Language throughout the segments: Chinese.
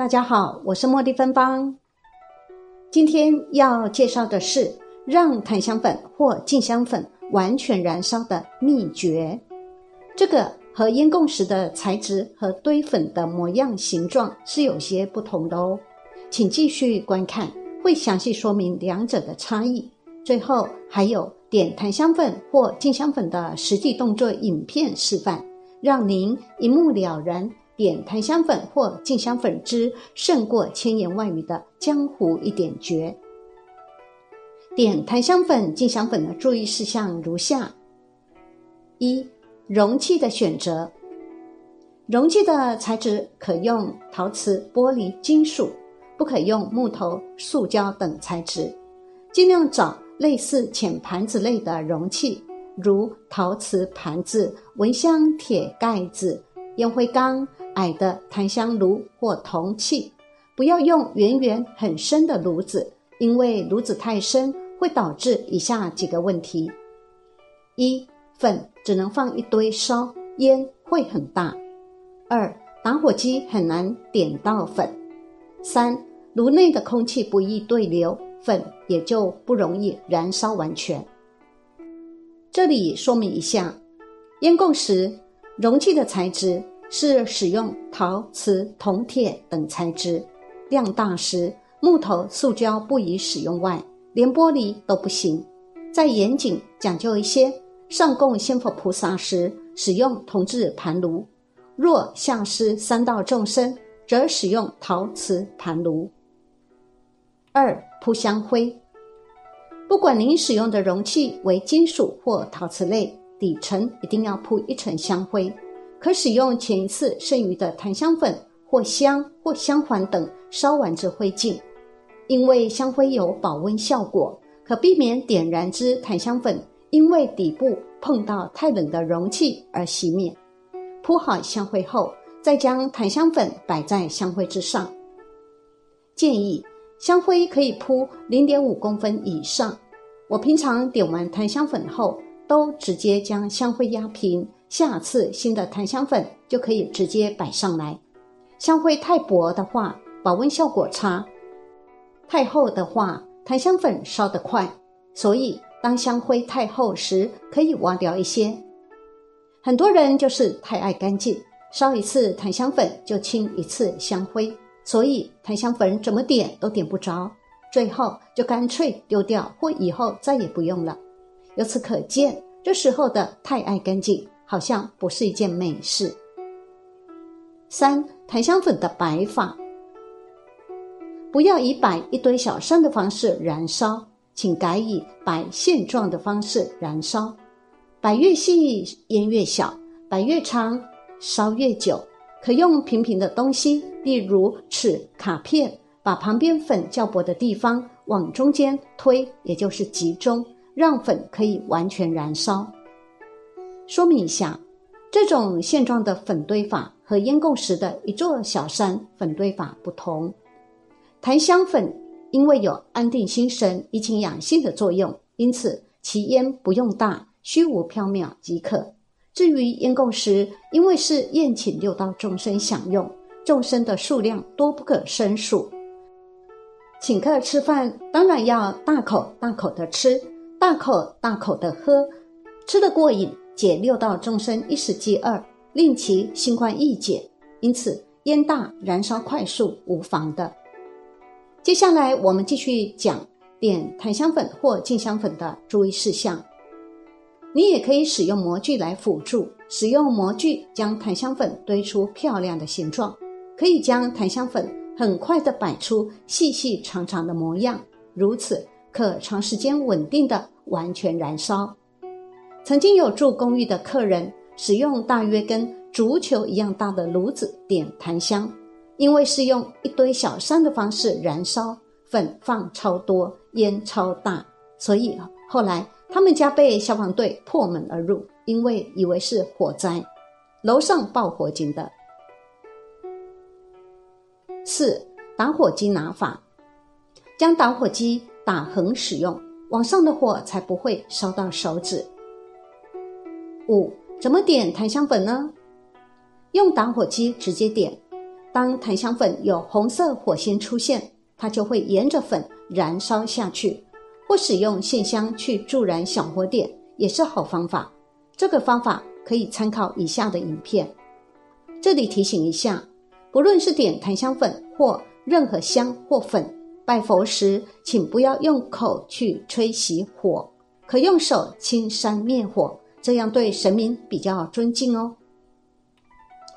大家好，我是茉莉芬芳。今天要介绍的是让檀香粉或静香粉完全燃烧的秘诀。这个和烟供时的材质和堆粉的模样、形状是有些不同的哦。请继续观看，会详细说明两者的差异。最后还有点檀香粉或静香粉的实际动作影片示范，让您一目了然。点檀香粉或静香粉之胜过千言万语的江湖一点诀。点檀香粉、静香粉的注意事项如下：一、容器的选择，容器的材质可用陶瓷、玻璃、金属，不可用木头、塑胶等材质。尽量找类似浅盘子类的容器，如陶瓷盘子、蚊香铁盖子、烟灰缸。矮的檀香炉或铜器，不要用圆圆很深的炉子，因为炉子太深会导致以下几个问题：一、粉只能放一堆烧，烟会很大；二、打火机很难点到粉；三、炉内的空气不易对流，粉也就不容易燃烧完全。这里说明一下，烟供时容器的材质。是使用陶瓷、铜、铁等材质，量大时木头、塑胶不宜使用外，连玻璃都不行。再严谨讲究一些，上供仙佛菩萨时使用铜制盘炉；若下施三道众生，则使用陶瓷盘炉。二铺香灰，不管您使用的容器为金属或陶瓷类，底层一定要铺一层香灰。可使用前一次剩余的檀香粉或香或香环等烧完之灰烬，因为香灰有保温效果，可避免点燃之檀香粉因为底部碰到太冷的容器而熄灭。铺好香灰后，再将檀香粉摆在香灰之上。建议香灰可以铺零点五公分以上。我平常点完檀香粉后，都直接将香灰压平。下次新的檀香粉就可以直接摆上来。香灰太薄的话，保温效果差；太厚的话，檀香粉烧得快。所以当香灰太厚时，可以挖掉一些。很多人就是太爱干净，烧一次檀香粉就清一次香灰，所以檀香粉怎么点都点不着，最后就干脆丢掉或以后再也不用了。由此可见，这时候的太爱干净。好像不是一件美事。三、檀香粉的摆法，不要以摆一堆小山的方式燃烧，请改以摆线状的方式燃烧。摆越细烟越小，摆越长烧越久。可用平平的东西，例如尺、卡片，把旁边粉较薄的地方往中间推，也就是集中，让粉可以完全燃烧。说明一下，这种现状的粉堆法和烟供时的一座小山粉堆法不同。檀香粉因为有安定心神、怡情养性的作用，因此其烟不用大，虚无缥缈即可。至于烟供时，因为是宴请六道众生享用，众生的数量多不可胜数，请客吃饭当然要大口大口的吃，大口大口的喝，吃得过瘾。解六道众生一时饥饿，令其心宽意解，因此烟大燃烧快速无妨的。接下来我们继续讲点檀香粉或静香粉的注意事项。你也可以使用模具来辅助，使用模具将檀香粉堆出漂亮的形状，可以将檀香粉很快的摆出细细长长的模样，如此可长时间稳定的完全燃烧。曾经有住公寓的客人使用大约跟足球一样大的炉子点檀香，因为是用一堆小山的方式燃烧，粉放超多，烟超大，所以后来他们家被消防队破门而入，因为以为是火灾，楼上报火警的。四打火机拿法，将打火机打横使用，往上的火才不会烧到手指。五怎么点檀香粉呢？用打火机直接点，当檀香粉有红色火星出现，它就会沿着粉燃烧下去。或使用线香去助燃小火点也是好方法。这个方法可以参考以下的影片。这里提醒一下，不论是点檀香粉或任何香或粉，拜佛时请不要用口去吹熄火，可用手轻扇灭火，这样对神明比较尊敬哦。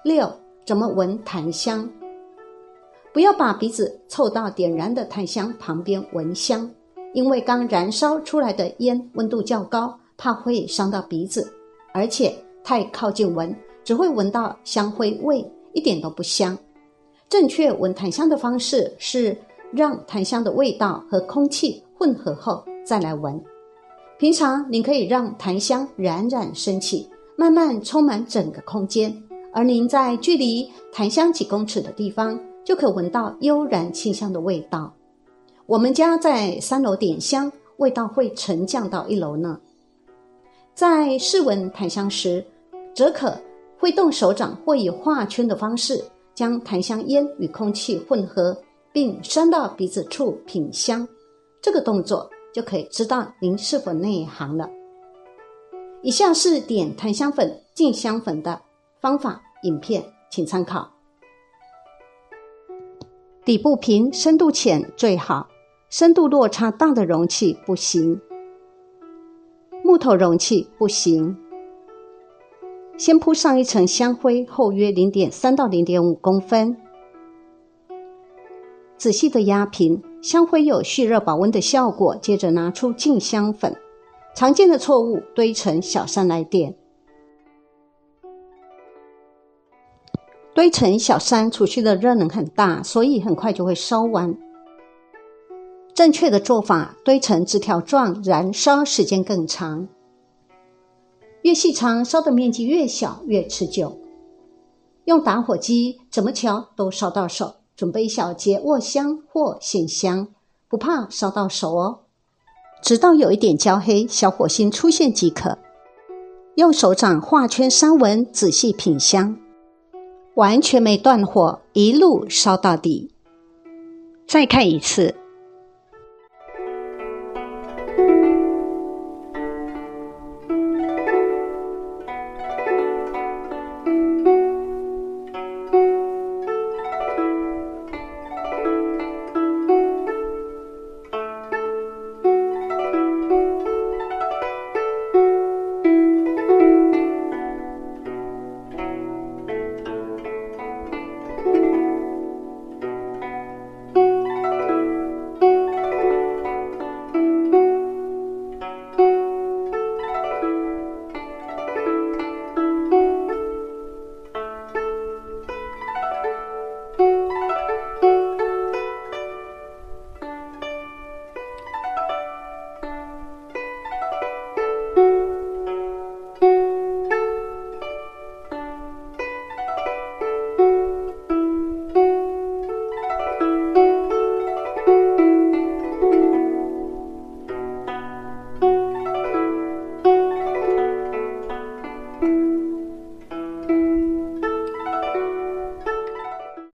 六，怎么闻檀香？不要把鼻子凑到点燃的檀香旁边闻香。因为刚燃烧出来的烟温度较高，怕会伤到鼻子，而且太靠近闻只会闻到香灰味，一点都不香。正确闻檀香的方式是让檀香的味道和空气混合后再来闻。平常您可以让檀香冉冉升起，慢慢充满整个空间，而您在距离檀香几公尺的地方，就可闻到悠然清香的味道。我们家在三楼点香，味道会沉降到一楼呢。在试闻檀香时，则可挥动手掌或以画圈的方式，将檀香烟与空气混合，并伸到鼻子处品香。这个动作就可以知道您是否内行了。以下是点檀香粉、进香粉的方法影片，请参考。底部平、深度浅最好。深度落差大的容器不行，木头容器不行。先铺上一层香灰，厚约零点三到零点五公分，仔细的压平，香灰有蓄热保温的效果。接着拿出净香粉，常见的错误堆成小山来点，堆成小山储蓄的热能很大，所以很快就会烧完。正确的做法，堆成枝条状，燃烧时间更长。越细长，烧的面积越小，越持久。用打火机怎么敲都烧到手。准备一小节握香或线香，不怕烧到手哦。直到有一点焦黑，小火星出现即可。用手掌画圈三闻，仔细品香，完全没断火，一路烧到底。再看一次。